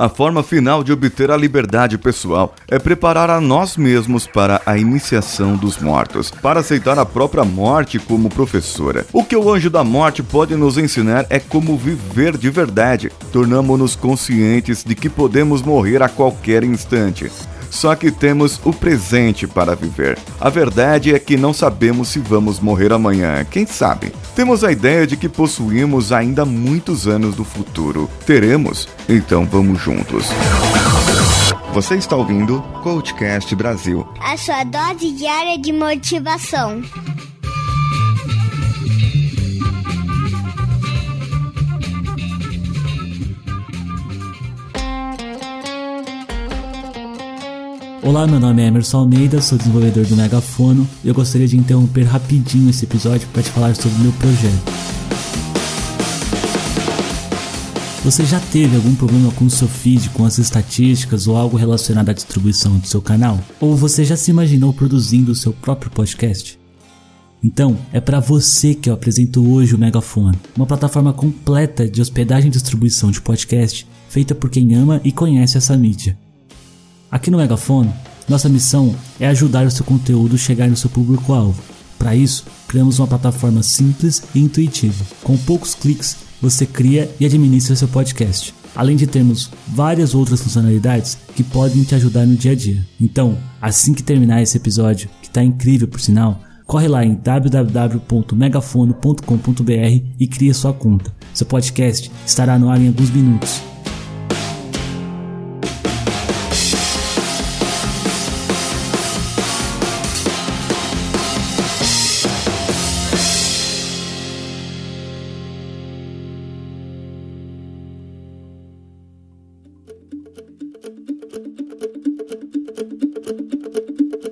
A forma final de obter a liberdade pessoal é preparar a nós mesmos para a iniciação dos mortos, para aceitar a própria morte como professora. O que o anjo da morte pode nos ensinar é como viver de verdade. Tornamos-nos conscientes de que podemos morrer a qualquer instante. Só que temos o presente para viver. A verdade é que não sabemos se vamos morrer amanhã, quem sabe? Temos a ideia de que possuímos ainda muitos anos do futuro. Teremos? Então vamos juntos. Você está ouvindo Coachcast Brasil a sua dose diária de motivação. Olá, meu nome é Emerson Almeida, sou desenvolvedor do Megafono e eu gostaria de interromper rapidinho esse episódio para te falar sobre o meu projeto. Você já teve algum problema com o seu feed, com as estatísticas ou algo relacionado à distribuição do seu canal? Ou você já se imaginou produzindo o seu próprio podcast? Então, é para você que eu apresento hoje o Megafone, uma plataforma completa de hospedagem e distribuição de podcast feita por quem ama e conhece essa mídia. Aqui no Megafone, nossa missão é ajudar o seu conteúdo a chegar no seu público-alvo. Para isso, criamos uma plataforma simples e intuitiva. Com poucos cliques, você cria e administra seu podcast, além de termos várias outras funcionalidades que podem te ajudar no dia a dia. Então, assim que terminar esse episódio, que está incrível por sinal, corre lá em www.megafono.com.br e cria sua conta. Seu podcast estará no ar em alguns minutos.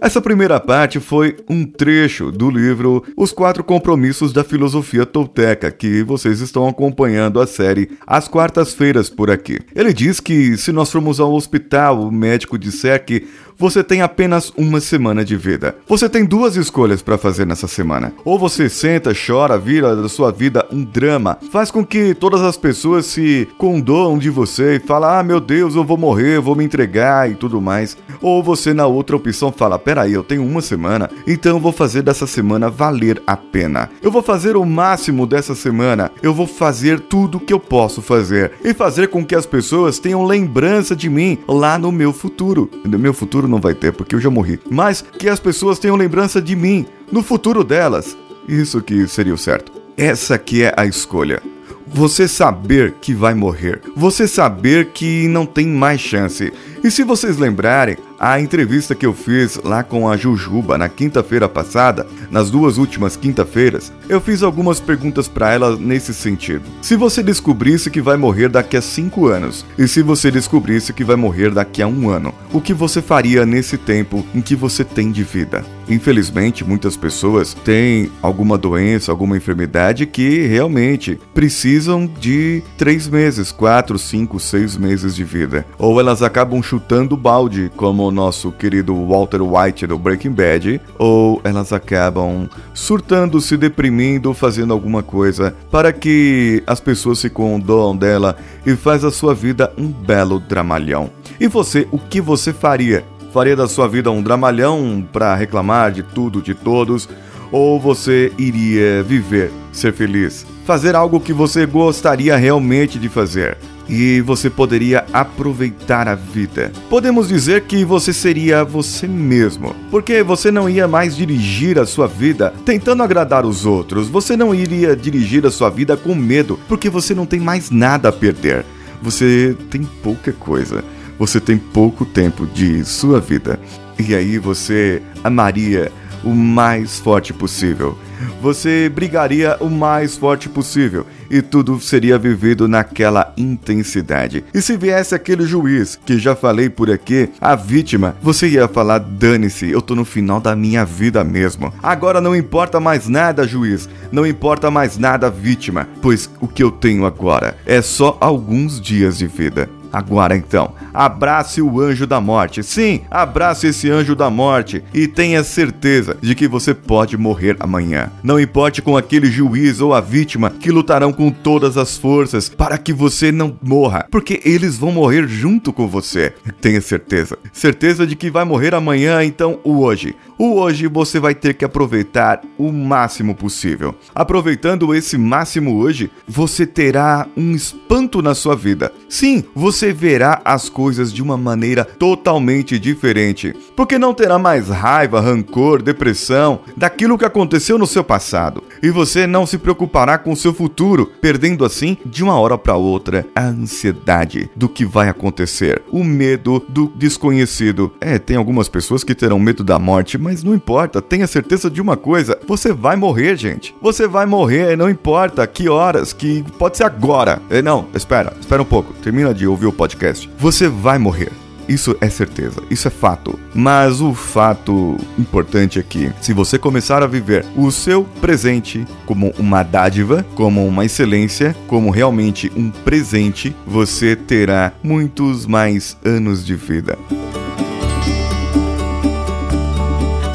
Essa primeira parte foi um trecho do livro Os Quatro Compromissos da Filosofia Tolteca, que vocês estão acompanhando a série às quartas-feiras por aqui. Ele diz que se nós formos ao hospital, o médico disser que você tem apenas uma semana de vida. Você tem duas escolhas para fazer nessa semana. Ou você senta, chora, vira da sua vida um drama, faz com que todas as pessoas se condoam de você e falam: "Ah, meu Deus, eu vou morrer, eu vou me entregar" e tudo mais. Ou você na outra opção fala: "Peraí, eu tenho uma semana, então eu vou fazer dessa semana valer a pena. Eu vou fazer o máximo dessa semana. Eu vou fazer tudo que eu posso fazer e fazer com que as pessoas tenham lembrança de mim lá no meu futuro. No meu futuro não vai ter porque eu já morri, mas que as pessoas tenham lembrança de mim no futuro delas. Isso que seria o certo. Essa que é a escolha. Você saber que vai morrer. Você saber que não tem mais chance. E se vocês lembrarem, a entrevista que eu fiz lá com a Jujuba na quinta-feira passada, nas duas últimas quinta-feiras, eu fiz algumas perguntas para ela nesse sentido. Se você descobrisse que vai morrer daqui a cinco anos, e se você descobrisse que vai morrer daqui a um ano, o que você faria nesse tempo em que você tem de vida? Infelizmente, muitas pessoas têm alguma doença, alguma enfermidade que realmente precisam de três meses, quatro, cinco, seis meses de vida. Ou elas acabam chutando balde, como o nosso querido Walter White do Breaking Bad, ou elas acabam surtando, se deprimindo, fazendo alguma coisa para que as pessoas se condoam dela e faz a sua vida um belo dramalhão. E você, o que você faria? Faria da sua vida um dramalhão para reclamar de tudo, de todos? Ou você iria viver, ser feliz, fazer algo que você gostaria realmente de fazer? E você poderia aproveitar a vida. Podemos dizer que você seria você mesmo, porque você não ia mais dirigir a sua vida tentando agradar os outros, você não iria dirigir a sua vida com medo, porque você não tem mais nada a perder. Você tem pouca coisa, você tem pouco tempo de sua vida. E aí você amaria o mais forte possível. Você brigaria o mais forte possível e tudo seria vivido naquela intensidade. E se viesse aquele juiz que já falei por aqui, a vítima, você ia falar: dane-se, eu tô no final da minha vida mesmo. Agora não importa mais nada, juiz, não importa mais nada, vítima, pois o que eu tenho agora é só alguns dias de vida. Agora então, abrace o anjo da morte. Sim, abrace esse anjo da morte e tenha certeza de que você pode morrer amanhã. Não importe com aquele juiz ou a vítima que lutarão com todas as forças para que você não morra, porque eles vão morrer junto com você. Tenha certeza. Certeza de que vai morrer amanhã, então o hoje. O hoje você vai ter que aproveitar o máximo possível. Aproveitando esse máximo hoje, você terá um espanto na sua vida. Sim, você verá as coisas de uma maneira totalmente diferente, porque não terá mais raiva, rancor, depressão daquilo que aconteceu no seu passado. E você não se preocupará com o seu futuro, perdendo assim, de uma hora para outra, a ansiedade do que vai acontecer, o medo do desconhecido. É, tem algumas pessoas que terão medo da morte, mas não importa, tenha certeza de uma coisa: você vai morrer, gente. Você vai morrer, não importa que horas, que pode ser agora. É, não, espera, espera um pouco, termina de ouvir o podcast. Você vai morrer. Isso é certeza, isso é fato. Mas o fato importante aqui, se você começar a viver o seu presente como uma dádiva, como uma excelência, como realmente um presente, você terá muitos mais anos de vida.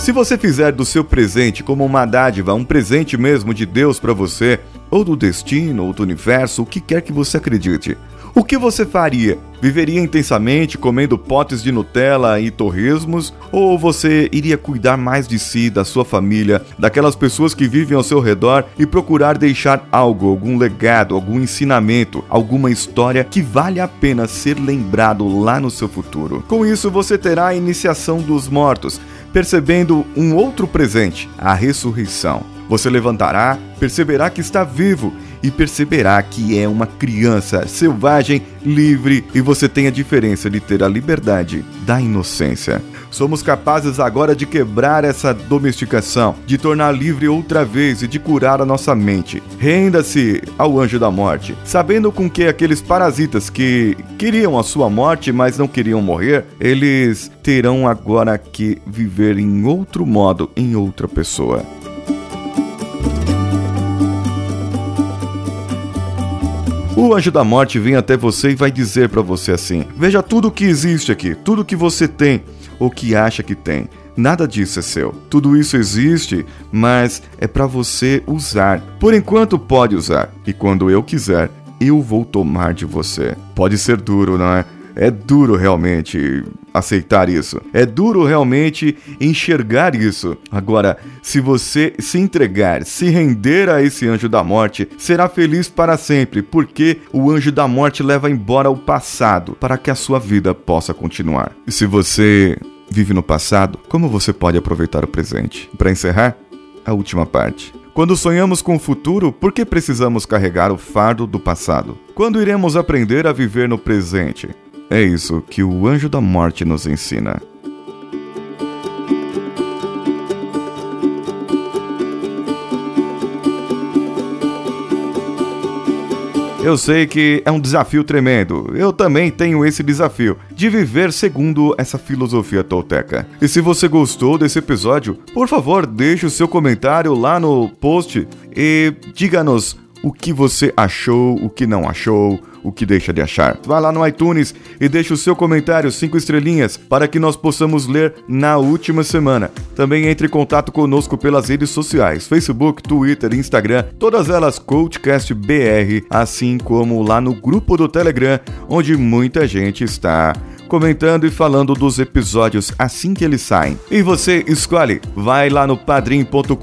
Se você fizer do seu presente como uma dádiva, um presente mesmo de Deus para você, ou do destino, ou do universo, o que quer que você acredite, o que você faria? Viveria intensamente comendo potes de Nutella e torresmos? Ou você iria cuidar mais de si, da sua família, daquelas pessoas que vivem ao seu redor e procurar deixar algo, algum legado, algum ensinamento, alguma história que vale a pena ser lembrado lá no seu futuro? Com isso, você terá a iniciação dos mortos percebendo um outro presente, a ressurreição. Você levantará, perceberá que está vivo e perceberá que é uma criança selvagem, livre e você tem a diferença de ter a liberdade da inocência. Somos capazes agora de quebrar essa domesticação, de tornar livre outra vez e de curar a nossa mente. Renda-se ao anjo da morte, sabendo com que aqueles parasitas que queriam a sua morte, mas não queriam morrer, eles terão agora que viver em outro modo, em outra pessoa. O anjo da morte vem até você e vai dizer para você assim: Veja tudo o que existe aqui, tudo que você tem ou que acha que tem. Nada disso é seu. Tudo isso existe, mas é para você usar. Por enquanto pode usar, e quando eu quiser, eu vou tomar de você. Pode ser duro, não é? É duro realmente aceitar isso. É duro realmente enxergar isso. Agora, se você se entregar, se render a esse anjo da morte, será feliz para sempre, porque o anjo da morte leva embora o passado para que a sua vida possa continuar. E se você vive no passado, como você pode aproveitar o presente? Para encerrar, a última parte. Quando sonhamos com o futuro, por que precisamos carregar o fardo do passado? Quando iremos aprender a viver no presente? É isso que o anjo da morte nos ensina. Eu sei que é um desafio tremendo. Eu também tenho esse desafio de viver segundo essa filosofia tolteca. E se você gostou desse episódio, por favor, deixe o seu comentário lá no post e diga-nos o que você achou, o que não achou, o que deixa de achar. Vá lá no iTunes e deixe o seu comentário, cinco estrelinhas, para que nós possamos ler na última semana. Também entre em contato conosco pelas redes sociais, Facebook, Twitter, Instagram, todas elas CoachCast BR, assim como lá no grupo do Telegram, onde muita gente está comentando e falando dos episódios assim que eles saem. E você escolhe, vai lá no padrim.com.br,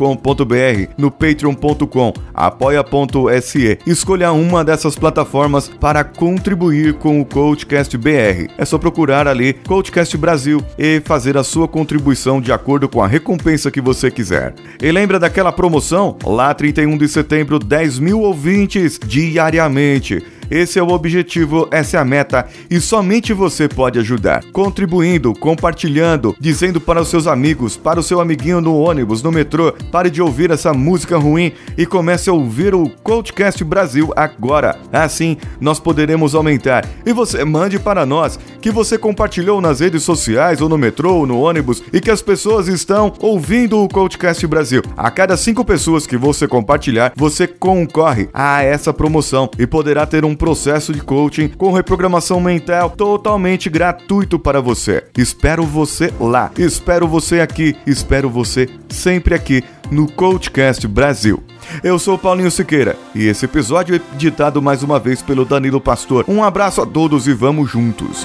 no patreon.com, apoia.se, escolha uma dessas plataformas para contribuir com o Coachcast BR. É só procurar ali Coachcast Brasil e fazer a sua contribuição de acordo com a recompensa que você quiser. E lembra daquela promoção? Lá 31 de setembro, 10 mil ouvintes diariamente. Esse é o objetivo, essa é a meta e somente você pode ajudar. Contribuindo, compartilhando, dizendo para os seus amigos, para o seu amiguinho no ônibus, no metrô, pare de ouvir essa música ruim e comece a ouvir o Coachcast Brasil agora. Assim, nós poderemos aumentar. E você mande para nós que você compartilhou nas redes sociais ou no metrô ou no ônibus e que as pessoas estão ouvindo o Coachcast Brasil. A cada cinco pessoas que você compartilhar, você concorre a essa promoção e poderá ter um processo de coaching com reprogramação mental totalmente gratuito para você. Espero você lá, espero você aqui, espero você sempre aqui no Coachcast Brasil. Eu sou Paulinho Siqueira e esse episódio é editado mais uma vez pelo Danilo Pastor. Um abraço a todos e vamos juntos.